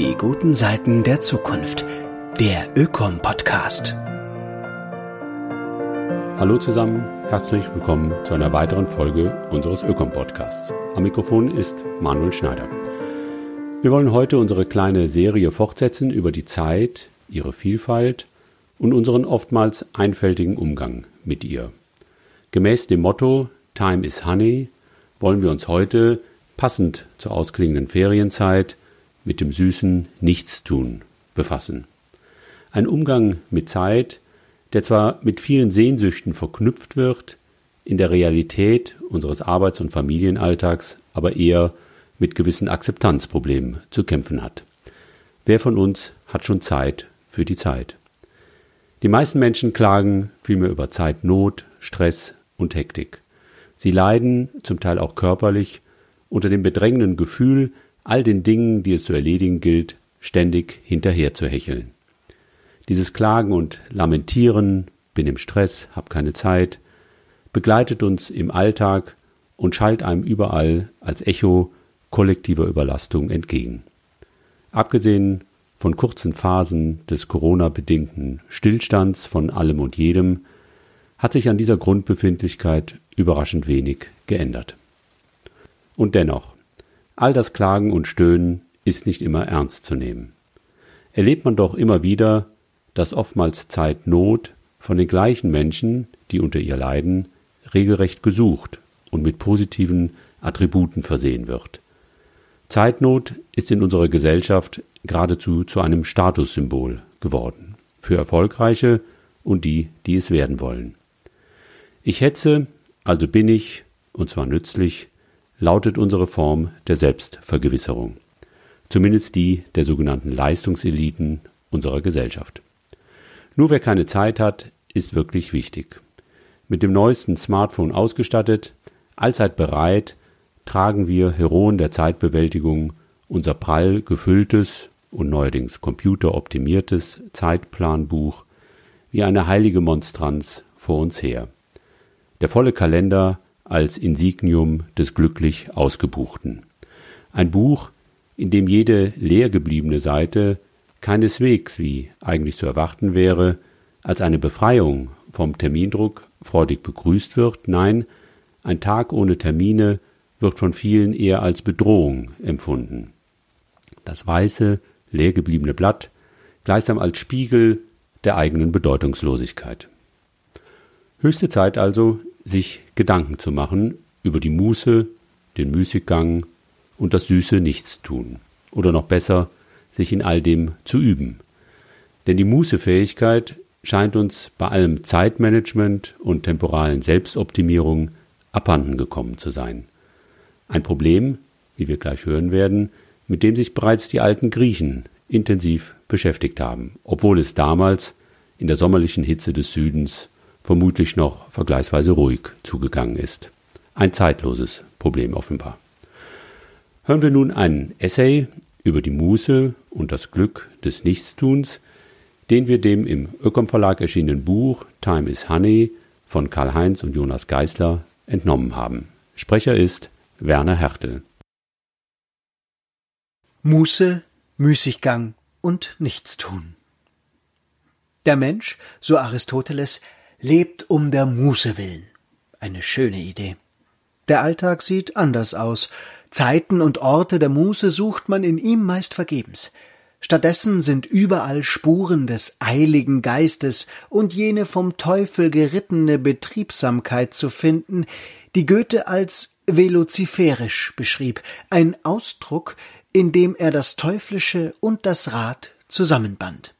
Die guten Seiten der Zukunft. Der Ökom-Podcast. Hallo zusammen, herzlich willkommen zu einer weiteren Folge unseres Ökom-Podcasts. Am Mikrofon ist Manuel Schneider. Wir wollen heute unsere kleine Serie fortsetzen über die Zeit, ihre Vielfalt und unseren oftmals einfältigen Umgang mit ihr. Gemäß dem Motto Time is Honey wollen wir uns heute, passend zur ausklingenden Ferienzeit, mit dem süßen Nichtstun befassen. Ein Umgang mit Zeit, der zwar mit vielen Sehnsüchten verknüpft wird, in der Realität unseres Arbeits- und Familienalltags aber eher mit gewissen Akzeptanzproblemen zu kämpfen hat. Wer von uns hat schon Zeit für die Zeit? Die meisten Menschen klagen vielmehr über Zeitnot, Stress und Hektik. Sie leiden, zum Teil auch körperlich, unter dem bedrängenden Gefühl, all den Dingen, die es zu erledigen gilt, ständig hinterher zu hecheln. Dieses Klagen und Lamentieren, bin im Stress, hab keine Zeit, begleitet uns im Alltag und schallt einem überall als Echo kollektiver Überlastung entgegen. Abgesehen von kurzen Phasen des Corona-bedingten Stillstands von allem und jedem hat sich an dieser Grundbefindlichkeit überraschend wenig geändert. Und dennoch, all das Klagen und Stöhnen ist nicht immer ernst zu nehmen. Erlebt man doch immer wieder, dass oftmals Zeitnot von den gleichen Menschen, die unter ihr leiden, regelrecht gesucht und mit positiven Attributen versehen wird. Zeitnot ist in unserer Gesellschaft geradezu zu einem Statussymbol geworden, für Erfolgreiche und die, die es werden wollen. Ich hetze, also bin ich, und zwar nützlich, lautet unsere Form der Selbstvergewisserung. Zumindest die der sogenannten Leistungseliten unserer Gesellschaft. Nur wer keine Zeit hat, ist wirklich wichtig. Mit dem neuesten Smartphone ausgestattet, allzeit bereit, tragen wir Heroen der Zeitbewältigung unser prall gefülltes und neuerdings computeroptimiertes Zeitplanbuch wie eine heilige Monstranz vor uns her der volle Kalender als Insignium des glücklich Ausgebuchten. Ein Buch, in dem jede leer gebliebene Seite keineswegs, wie eigentlich zu erwarten wäre, als eine Befreiung vom Termindruck freudig begrüßt wird, nein, ein Tag ohne Termine wird von vielen eher als Bedrohung empfunden. Das weiße, leer gebliebene Blatt gleichsam als Spiegel der eigenen Bedeutungslosigkeit. Höchste Zeit also, sich Gedanken zu machen über die Muße, den Müßiggang und das süße Nichtstun. Oder noch besser, sich in all dem zu üben. Denn die Mußefähigkeit scheint uns bei allem Zeitmanagement und temporalen Selbstoptimierung abhanden gekommen zu sein. Ein Problem, wie wir gleich hören werden, mit dem sich bereits die alten Griechen intensiv beschäftigt haben, obwohl es damals in der sommerlichen Hitze des Südens vermutlich noch vergleichsweise ruhig zugegangen ist. Ein zeitloses Problem offenbar. Hören wir nun einen Essay über die Muße und das Glück des Nichtstuns, den wir dem im Ökom Verlag erschienenen Buch Time is Honey von Karl-Heinz und Jonas Geisler entnommen haben. Sprecher ist Werner Hertel. Muße, Müßiggang und Nichtstun. Der Mensch, so Aristoteles, lebt um der Muße willen. Eine schöne Idee. Der Alltag sieht anders aus. Zeiten und Orte der Muße sucht man in ihm meist vergebens. Stattdessen sind überall Spuren des eiligen Geistes und jene vom Teufel gerittene Betriebsamkeit zu finden, die Goethe als velociferisch beschrieb, ein Ausdruck, in dem er das Teuflische und das Rad zusammenband.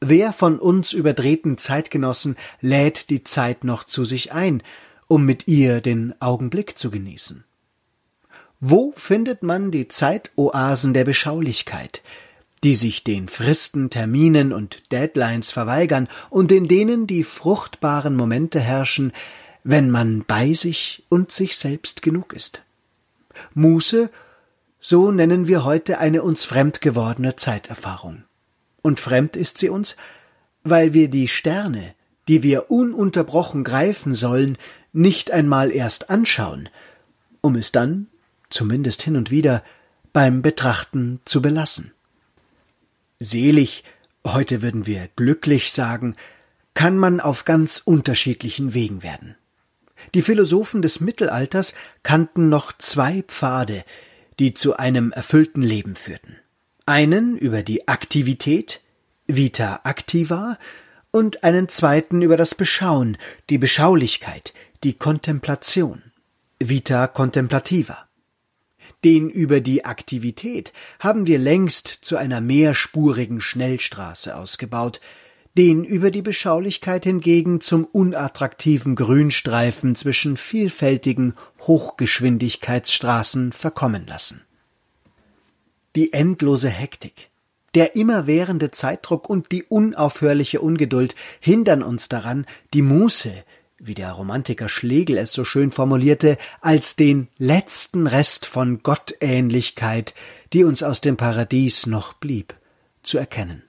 Wer von uns überdrehten Zeitgenossen lädt die Zeit noch zu sich ein, um mit ihr den Augenblick zu genießen? Wo findet man die Zeitoasen der Beschaulichkeit, die sich den Fristen, Terminen und Deadlines verweigern und in denen die fruchtbaren Momente herrschen, wenn man bei sich und sich selbst genug ist? Muße, so nennen wir heute eine uns fremd gewordene Zeiterfahrung und fremd ist sie uns, weil wir die Sterne, die wir ununterbrochen greifen sollen, nicht einmal erst anschauen, um es dann, zumindest hin und wieder, beim Betrachten zu belassen. Selig, heute würden wir glücklich sagen, kann man auf ganz unterschiedlichen Wegen werden. Die Philosophen des Mittelalters kannten noch zwei Pfade, die zu einem erfüllten Leben führten. Einen über die Aktivität, Vita activa, und einen zweiten über das Beschauen, die Beschaulichkeit, die Kontemplation, Vita contemplativa. Den über die Aktivität haben wir längst zu einer mehrspurigen Schnellstraße ausgebaut, den über die Beschaulichkeit hingegen zum unattraktiven Grünstreifen zwischen vielfältigen Hochgeschwindigkeitsstraßen verkommen lassen. Die endlose Hektik, der immerwährende Zeitdruck und die unaufhörliche Ungeduld hindern uns daran, die Muße, wie der Romantiker Schlegel es so schön formulierte, als den letzten Rest von Gottähnlichkeit, die uns aus dem Paradies noch blieb, zu erkennen.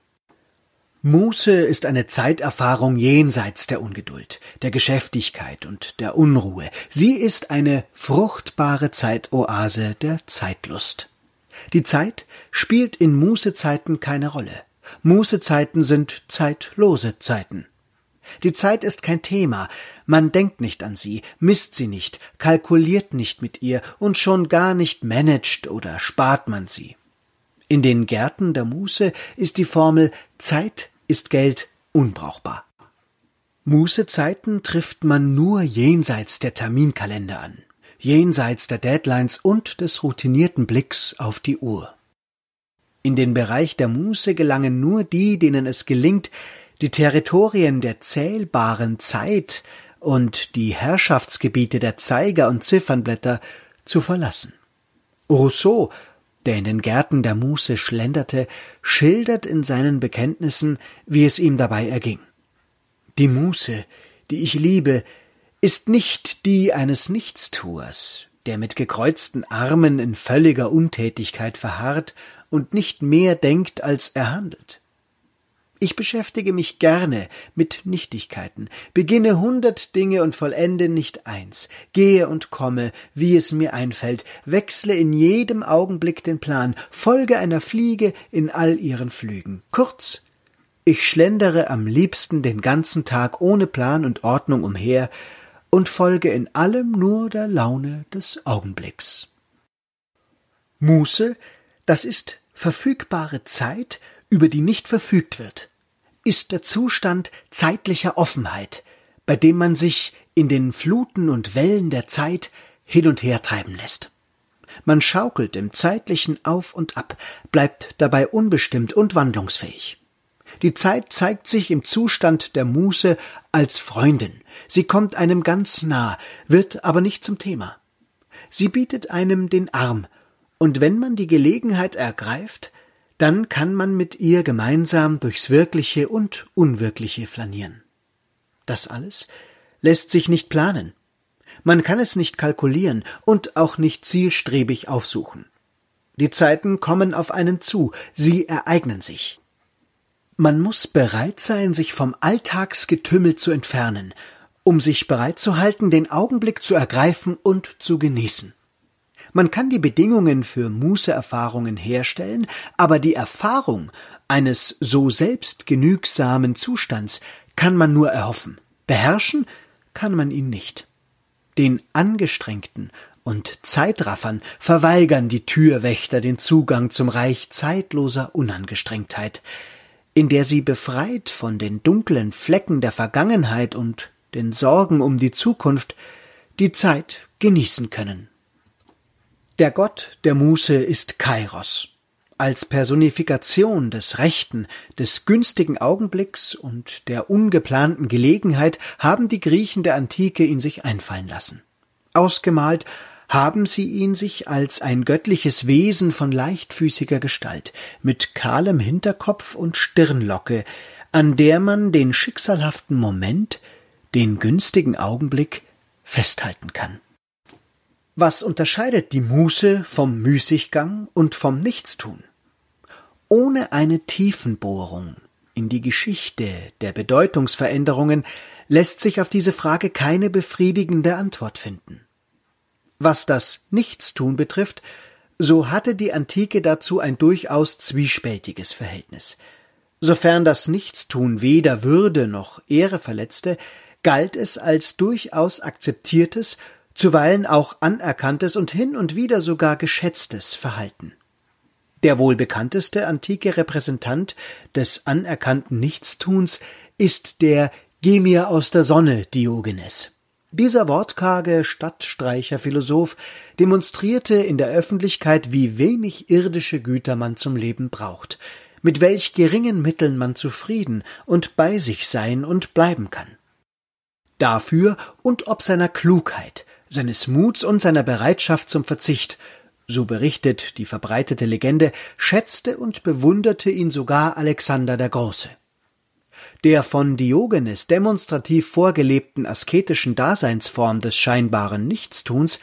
Muße ist eine Zeiterfahrung jenseits der Ungeduld, der Geschäftigkeit und der Unruhe. Sie ist eine fruchtbare Zeitoase der Zeitlust. Die Zeit spielt in Mußezeiten keine Rolle. Mußezeiten sind zeitlose Zeiten. Die Zeit ist kein Thema, man denkt nicht an sie, misst sie nicht, kalkuliert nicht mit ihr und schon gar nicht managt oder spart man sie. In den Gärten der Muße ist die Formel Zeit ist Geld unbrauchbar. Mußezeiten trifft man nur jenseits der Terminkalender an, jenseits der Deadlines und des routinierten Blicks auf die Uhr. In den Bereich der Muße gelangen nur die, denen es gelingt, die Territorien der zählbaren Zeit und die Herrschaftsgebiete der Zeiger und Ziffernblätter zu verlassen. Rousseau der in den Gärten der Muße schlenderte, schildert in seinen Bekenntnissen, wie es ihm dabei erging. Die Muße, die ich liebe, ist nicht die eines Nichtstuers, der mit gekreuzten Armen in völliger Untätigkeit verharrt und nicht mehr denkt, als er handelt. Ich beschäftige mich gerne mit Nichtigkeiten, beginne hundert Dinge und vollende nicht eins, gehe und komme, wie es mir einfällt, wechsle in jedem Augenblick den Plan, folge einer Fliege in all ihren Flügen. Kurz, ich schlendere am liebsten den ganzen Tag ohne Plan und Ordnung umher und folge in allem nur der Laune des Augenblicks. Muße, das ist verfügbare Zeit, über die nicht verfügt wird, ist der Zustand zeitlicher Offenheit, bei dem man sich in den Fluten und Wellen der Zeit hin und her treiben lässt. Man schaukelt im zeitlichen Auf und Ab, bleibt dabei unbestimmt und wandlungsfähig. Die Zeit zeigt sich im Zustand der Muße als Freundin. Sie kommt einem ganz nah, wird aber nicht zum Thema. Sie bietet einem den Arm, und wenn man die Gelegenheit ergreift, dann kann man mit ihr gemeinsam durchs Wirkliche und Unwirkliche flanieren. Das alles lässt sich nicht planen. Man kann es nicht kalkulieren und auch nicht zielstrebig aufsuchen. Die Zeiten kommen auf einen zu, sie ereignen sich. Man muss bereit sein, sich vom Alltagsgetümmel zu entfernen, um sich bereit zu halten, den Augenblick zu ergreifen und zu genießen. Man kann die Bedingungen für Mußeerfahrungen herstellen, aber die Erfahrung eines so selbstgenügsamen Zustands kann man nur erhoffen. Beherrschen kann man ihn nicht. Den Angestrengten und Zeitraffern verweigern die Türwächter den Zugang zum Reich zeitloser Unangestrengtheit, in der sie befreit von den dunklen Flecken der Vergangenheit und den Sorgen um die Zukunft die Zeit genießen können. Der Gott der Muße ist Kairos. Als Personifikation des rechten, des günstigen Augenblicks und der ungeplanten Gelegenheit haben die Griechen der Antike ihn sich einfallen lassen. Ausgemalt haben sie ihn sich als ein göttliches Wesen von leichtfüßiger Gestalt, mit kahlem Hinterkopf und Stirnlocke, an der man den schicksalhaften Moment, den günstigen Augenblick festhalten kann. Was unterscheidet die Muße vom Müßiggang und vom Nichtstun? Ohne eine Tiefenbohrung in die Geschichte der Bedeutungsveränderungen lässt sich auf diese Frage keine befriedigende Antwort finden. Was das Nichtstun betrifft, so hatte die Antike dazu ein durchaus zwiespältiges Verhältnis. Sofern das Nichtstun weder Würde noch Ehre verletzte, galt es als durchaus akzeptiertes, zuweilen auch anerkanntes und hin und wieder sogar geschätztes Verhalten. Der wohl bekannteste antike Repräsentant des anerkannten Nichtstuns ist der Geh mir aus der Sonne Diogenes. Dieser wortkarge Stadtstreicherphilosoph demonstrierte in der Öffentlichkeit, wie wenig irdische Güter man zum Leben braucht, mit welch geringen Mitteln man zufrieden und bei sich sein und bleiben kann. Dafür und ob seiner Klugheit, seines Muts und seiner Bereitschaft zum Verzicht, so berichtet die verbreitete Legende, schätzte und bewunderte ihn sogar Alexander der Große. Der von Diogenes demonstrativ vorgelebten asketischen Daseinsform des scheinbaren Nichtstuns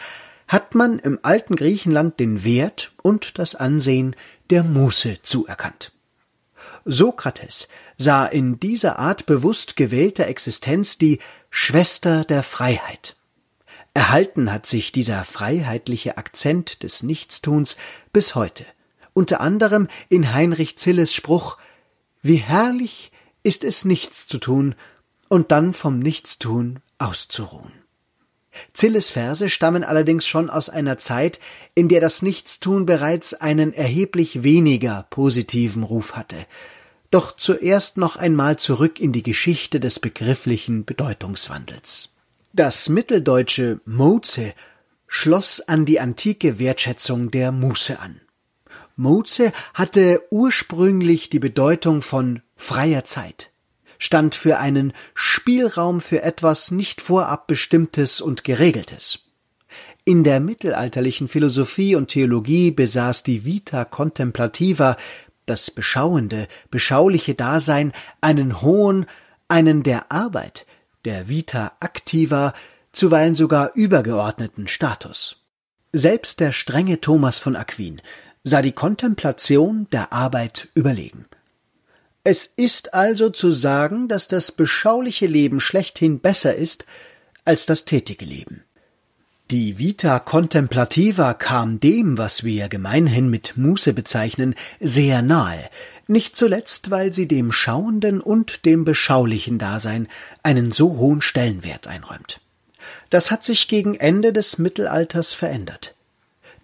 hat man im alten Griechenland den Wert und das Ansehen der Muße zuerkannt. Sokrates sah in dieser Art bewusst gewählter Existenz die Schwester der Freiheit. Erhalten hat sich dieser freiheitliche Akzent des Nichtstuns bis heute, unter anderem in Heinrich Zilles Spruch Wie herrlich ist es nichts zu tun und dann vom Nichtstun auszuruhen. Zilles Verse stammen allerdings schon aus einer Zeit, in der das Nichtstun bereits einen erheblich weniger positiven Ruf hatte. Doch zuerst noch einmal zurück in die Geschichte des begrifflichen Bedeutungswandels. Das mitteldeutsche Moze schloss an die antike Wertschätzung der Muße an. Moze hatte ursprünglich die Bedeutung von freier Zeit, stand für einen Spielraum für etwas nicht vorab bestimmtes und geregeltes. In der mittelalterlichen Philosophie und Theologie besaß die Vita Contemplativa, das beschauende, beschauliche Dasein, einen hohen, einen der Arbeit, der Vita activa, zuweilen sogar übergeordneten Status. Selbst der strenge Thomas von Aquin sah die Kontemplation der Arbeit überlegen. Es ist also zu sagen, dass das beschauliche Leben schlechthin besser ist als das tätige Leben. Die Vita Contemplativa kam dem, was wir gemeinhin mit Muße bezeichnen, sehr nahe, nicht zuletzt, weil sie dem schauenden und dem beschaulichen Dasein einen so hohen Stellenwert einräumt. Das hat sich gegen Ende des Mittelalters verändert.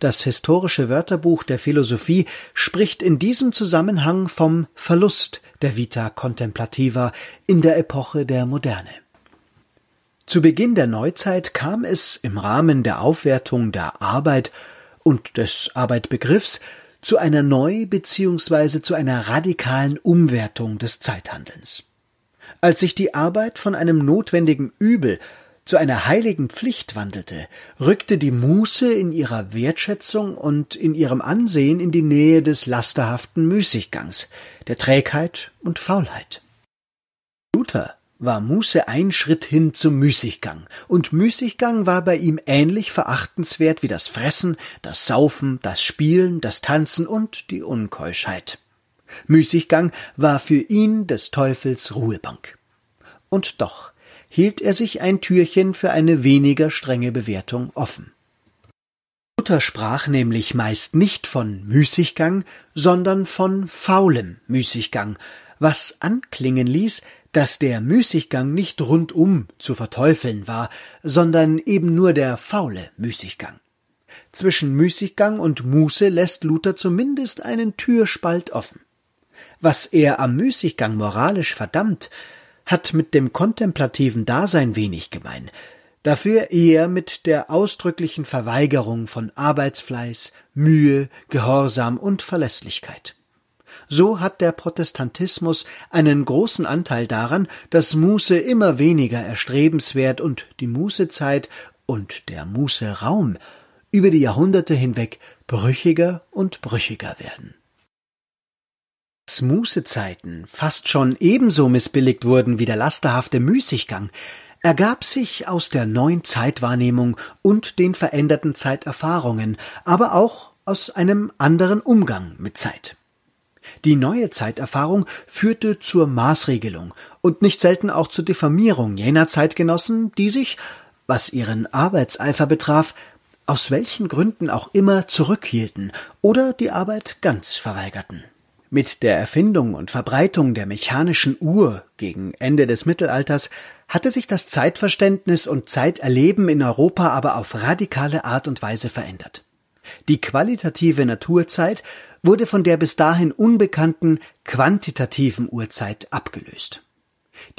Das historische Wörterbuch der Philosophie spricht in diesem Zusammenhang vom Verlust der Vita Contemplativa in der Epoche der Moderne. Zu Beginn der Neuzeit kam es im Rahmen der Aufwertung der Arbeit und des Arbeitbegriffs zu einer neu bzw. zu einer radikalen Umwertung des Zeithandelns. Als sich die Arbeit von einem notwendigen Übel zu einer heiligen Pflicht wandelte, rückte die Muße in ihrer Wertschätzung und in ihrem Ansehen in die Nähe des lasterhaften Müßiggangs, der Trägheit und Faulheit. Luther war Muße ein Schritt hin zum Müßiggang, und Müßiggang war bei ihm ähnlich verachtenswert wie das Fressen, das Saufen, das Spielen, das Tanzen und die Unkeuschheit. Müßiggang war für ihn des Teufels Ruhebank. Und doch hielt er sich ein Türchen für eine weniger strenge Bewertung offen. Luther sprach nämlich meist nicht von Müßiggang, sondern von faulem Müßiggang, was anklingen ließ, dass der Müßiggang nicht rundum zu verteufeln war, sondern eben nur der faule Müßiggang. Zwischen Müßiggang und Muße lässt Luther zumindest einen Türspalt offen. Was er am Müßiggang moralisch verdammt, hat mit dem kontemplativen Dasein wenig gemein, dafür eher mit der ausdrücklichen Verweigerung von Arbeitsfleiß, Mühe, Gehorsam und Verlässlichkeit. So hat der Protestantismus einen großen Anteil daran, dass Muße immer weniger erstrebenswert und die Mußezeit und der Mußeraum über die Jahrhunderte hinweg brüchiger und brüchiger werden. Dass Mußezeiten fast schon ebenso missbilligt wurden wie der lasterhafte Müßiggang, ergab sich aus der neuen Zeitwahrnehmung und den veränderten Zeiterfahrungen, aber auch aus einem anderen Umgang mit Zeit. Die neue Zeiterfahrung führte zur Maßregelung und nicht selten auch zur Diffamierung jener Zeitgenossen, die sich, was ihren Arbeitseifer betraf, aus welchen Gründen auch immer zurückhielten oder die Arbeit ganz verweigerten. Mit der Erfindung und Verbreitung der mechanischen Uhr gegen Ende des Mittelalters hatte sich das Zeitverständnis und Zeiterleben in Europa aber auf radikale Art und Weise verändert. Die qualitative Naturzeit wurde von der bis dahin unbekannten quantitativen Uhrzeit abgelöst.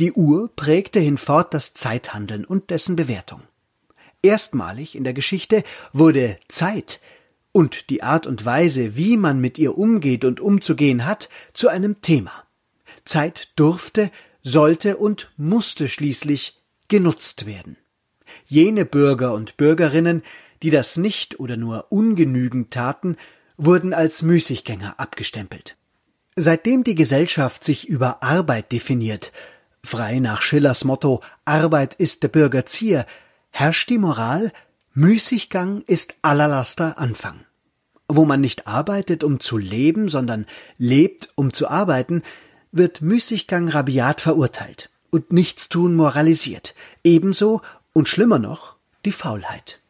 Die Uhr prägte hinfort das Zeithandeln und dessen Bewertung. Erstmalig in der Geschichte wurde Zeit und die Art und Weise, wie man mit ihr umgeht und umzugehen hat, zu einem Thema. Zeit durfte, sollte und musste schließlich genutzt werden. Jene Bürger und Bürgerinnen, die das nicht oder nur ungenügend taten, wurden als Müßiggänger abgestempelt. Seitdem die Gesellschaft sich über Arbeit definiert, frei nach Schillers Motto Arbeit ist der Bürger Zier, herrscht die Moral, Müßiggang ist aller Laster Anfang. Wo man nicht arbeitet, um zu leben, sondern lebt, um zu arbeiten, wird Müßiggang rabiat verurteilt und Nichtstun moralisiert, ebenso und schlimmer noch die Faulheit.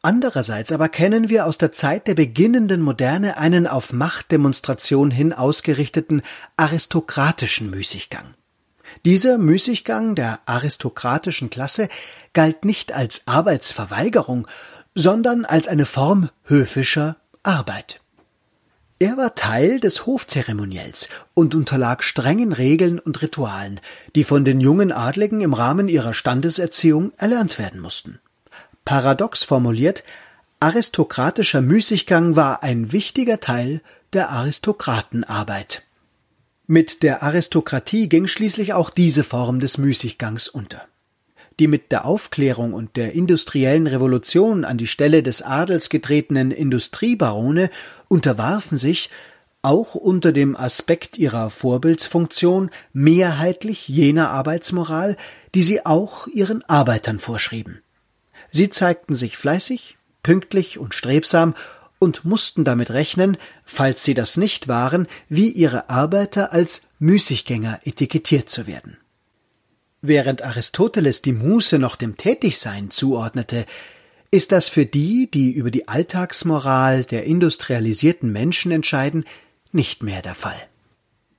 Andererseits aber kennen wir aus der Zeit der beginnenden Moderne einen auf Machtdemonstration hin ausgerichteten aristokratischen Müßiggang. Dieser Müßiggang der aristokratischen Klasse galt nicht als Arbeitsverweigerung, sondern als eine Form höfischer Arbeit. Er war Teil des Hofzeremoniells und unterlag strengen Regeln und Ritualen, die von den jungen Adligen im Rahmen ihrer Standeserziehung erlernt werden mussten. Paradox formuliert, aristokratischer Müßiggang war ein wichtiger Teil der Aristokratenarbeit. Mit der Aristokratie ging schließlich auch diese Form des Müßiggangs unter. Die mit der Aufklärung und der industriellen Revolution an die Stelle des Adels getretenen Industriebarone unterwarfen sich, auch unter dem Aspekt ihrer Vorbildsfunktion, mehrheitlich jener Arbeitsmoral, die sie auch ihren Arbeitern vorschrieben. Sie zeigten sich fleißig, pünktlich und strebsam und mussten damit rechnen, falls sie das nicht waren, wie ihre Arbeiter als Müßiggänger etikettiert zu werden. Während Aristoteles die Muße noch dem Tätigsein zuordnete, ist das für die, die über die Alltagsmoral der industrialisierten Menschen entscheiden, nicht mehr der Fall.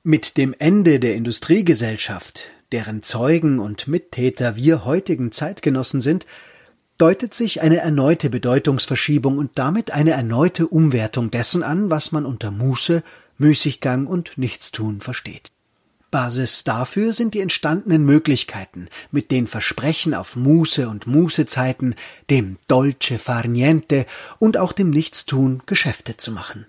Mit dem Ende der Industriegesellschaft, deren Zeugen und Mittäter wir heutigen Zeitgenossen sind, deutet sich eine erneute Bedeutungsverschiebung und damit eine erneute Umwertung dessen an, was man unter Muße, Müßiggang und Nichtstun versteht. Basis dafür sind die entstandenen Möglichkeiten, mit den Versprechen auf Muße und Mußezeiten, dem Dolce far niente und auch dem Nichtstun Geschäfte zu machen.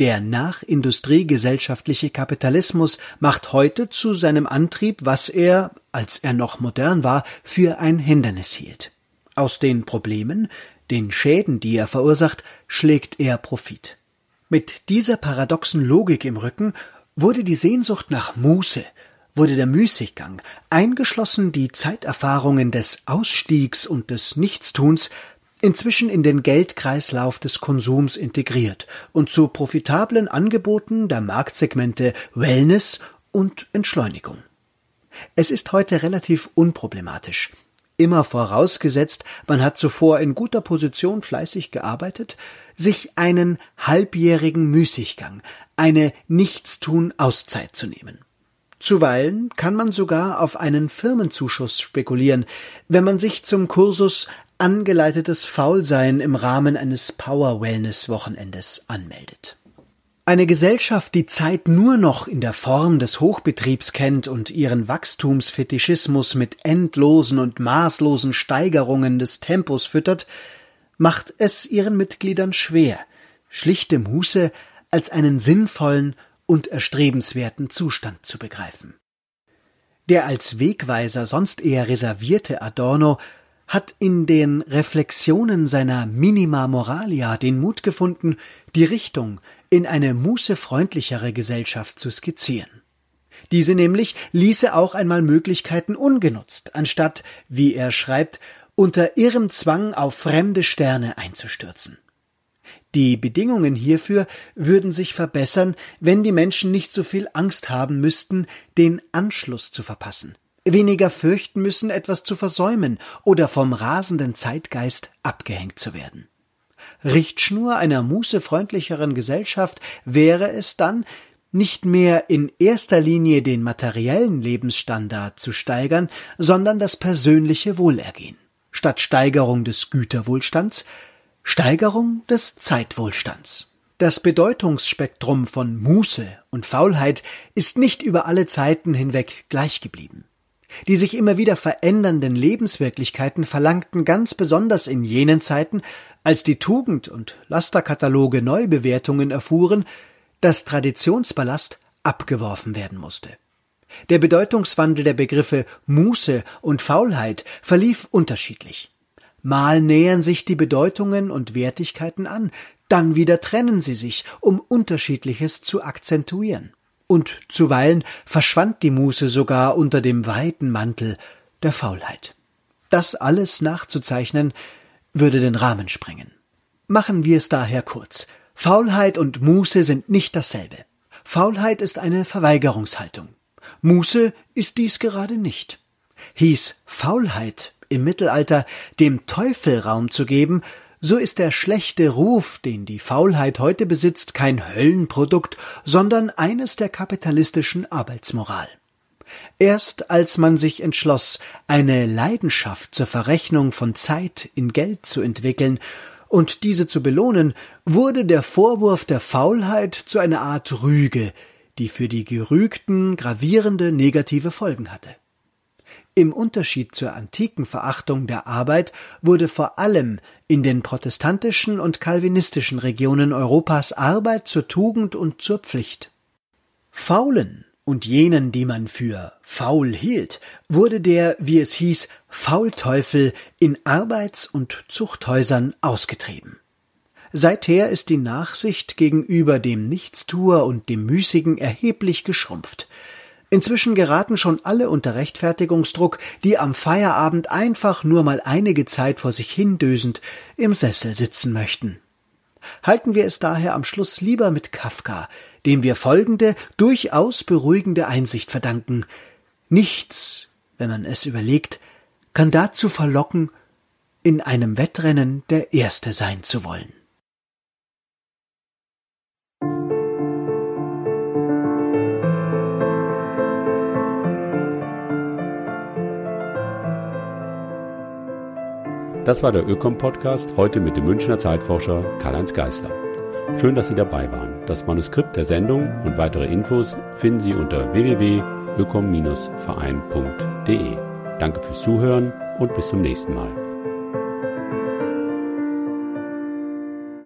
Der nachindustriegesellschaftliche Kapitalismus macht heute zu seinem Antrieb, was er, als er noch modern war, für ein Hindernis hielt. Aus den Problemen, den Schäden, die er verursacht, schlägt er Profit. Mit dieser paradoxen Logik im Rücken wurde die Sehnsucht nach Muße, wurde der Müßiggang, eingeschlossen die Zeiterfahrungen des Ausstiegs und des Nichtstuns, inzwischen in den Geldkreislauf des Konsums integriert und zu profitablen Angeboten der Marktsegmente Wellness und Entschleunigung. Es ist heute relativ unproblematisch, immer vorausgesetzt, man hat zuvor in guter Position fleißig gearbeitet, sich einen halbjährigen Müßiggang, eine Nichtstun-Auszeit zu nehmen. Zuweilen kann man sogar auf einen Firmenzuschuss spekulieren, wenn man sich zum Kursus angeleitetes Faulsein im Rahmen eines Power Wellness Wochenendes anmeldet. Eine Gesellschaft, die Zeit nur noch in der Form des Hochbetriebs kennt und ihren Wachstumsfetischismus mit endlosen und maßlosen Steigerungen des Tempos füttert, macht es ihren Mitgliedern schwer, schlichte Muße als einen sinnvollen und erstrebenswerten Zustand zu begreifen. Der als Wegweiser sonst eher reservierte Adorno hat in den Reflexionen seiner Minima Moralia den Mut gefunden, die Richtung, in eine mußefreundlichere Gesellschaft zu skizzieren. Diese nämlich ließe auch einmal Möglichkeiten ungenutzt, anstatt, wie er schreibt, unter irrem Zwang auf fremde Sterne einzustürzen. Die Bedingungen hierfür würden sich verbessern, wenn die Menschen nicht so viel Angst haben müssten, den Anschluss zu verpassen, weniger fürchten müssen, etwas zu versäumen oder vom rasenden Zeitgeist abgehängt zu werden. Richtschnur einer mußefreundlicheren Gesellschaft wäre es dann, nicht mehr in erster Linie den materiellen Lebensstandard zu steigern, sondern das persönliche Wohlergehen. Statt Steigerung des Güterwohlstands Steigerung des Zeitwohlstands. Das Bedeutungsspektrum von Muße und Faulheit ist nicht über alle Zeiten hinweg gleich geblieben. Die sich immer wieder verändernden Lebenswirklichkeiten verlangten ganz besonders in jenen Zeiten, als die Tugend- und Lasterkataloge Neubewertungen erfuhren, dass Traditionsballast abgeworfen werden musste. Der Bedeutungswandel der Begriffe Muße und Faulheit verlief unterschiedlich. Mal nähern sich die Bedeutungen und Wertigkeiten an, dann wieder trennen sie sich, um Unterschiedliches zu akzentuieren. Und zuweilen verschwand die Muße sogar unter dem weiten Mantel der Faulheit. Das alles nachzuzeichnen, würde den Rahmen sprengen. Machen wir es daher kurz. Faulheit und Muße sind nicht dasselbe. Faulheit ist eine Verweigerungshaltung. Muße ist dies gerade nicht. Hieß Faulheit im Mittelalter dem Teufel Raum zu geben, so ist der schlechte Ruf, den die Faulheit heute besitzt, kein Höllenprodukt, sondern eines der kapitalistischen Arbeitsmoral. Erst als man sich entschloss, eine Leidenschaft zur Verrechnung von Zeit in Geld zu entwickeln und diese zu belohnen, wurde der Vorwurf der Faulheit zu einer Art Rüge, die für die Gerügten gravierende negative Folgen hatte. Im Unterschied zur antiken Verachtung der Arbeit wurde vor allem in den protestantischen und calvinistischen Regionen Europas Arbeit zur Tugend und zur Pflicht. Faulen und jenen, die man für faul hielt, wurde der, wie es hieß, Faulteufel in Arbeits- und Zuchthäusern ausgetrieben. Seither ist die Nachsicht gegenüber dem Nichtstuer und dem Müßigen erheblich geschrumpft. Inzwischen geraten schon alle unter Rechtfertigungsdruck, die am Feierabend einfach nur mal einige Zeit vor sich hindösend im Sessel sitzen möchten. Halten wir es daher am Schluss lieber mit Kafka, dem wir folgende durchaus beruhigende Einsicht verdanken. Nichts, wenn man es überlegt, kann dazu verlocken, in einem Wettrennen der Erste sein zu wollen. Das war der Ökom-Podcast, heute mit dem Münchner Zeitforscher Karl-Heinz Geißler. Schön, dass Sie dabei waren. Das Manuskript der Sendung und weitere Infos finden Sie unter www.ökom-verein.de. Danke fürs Zuhören und bis zum nächsten Mal.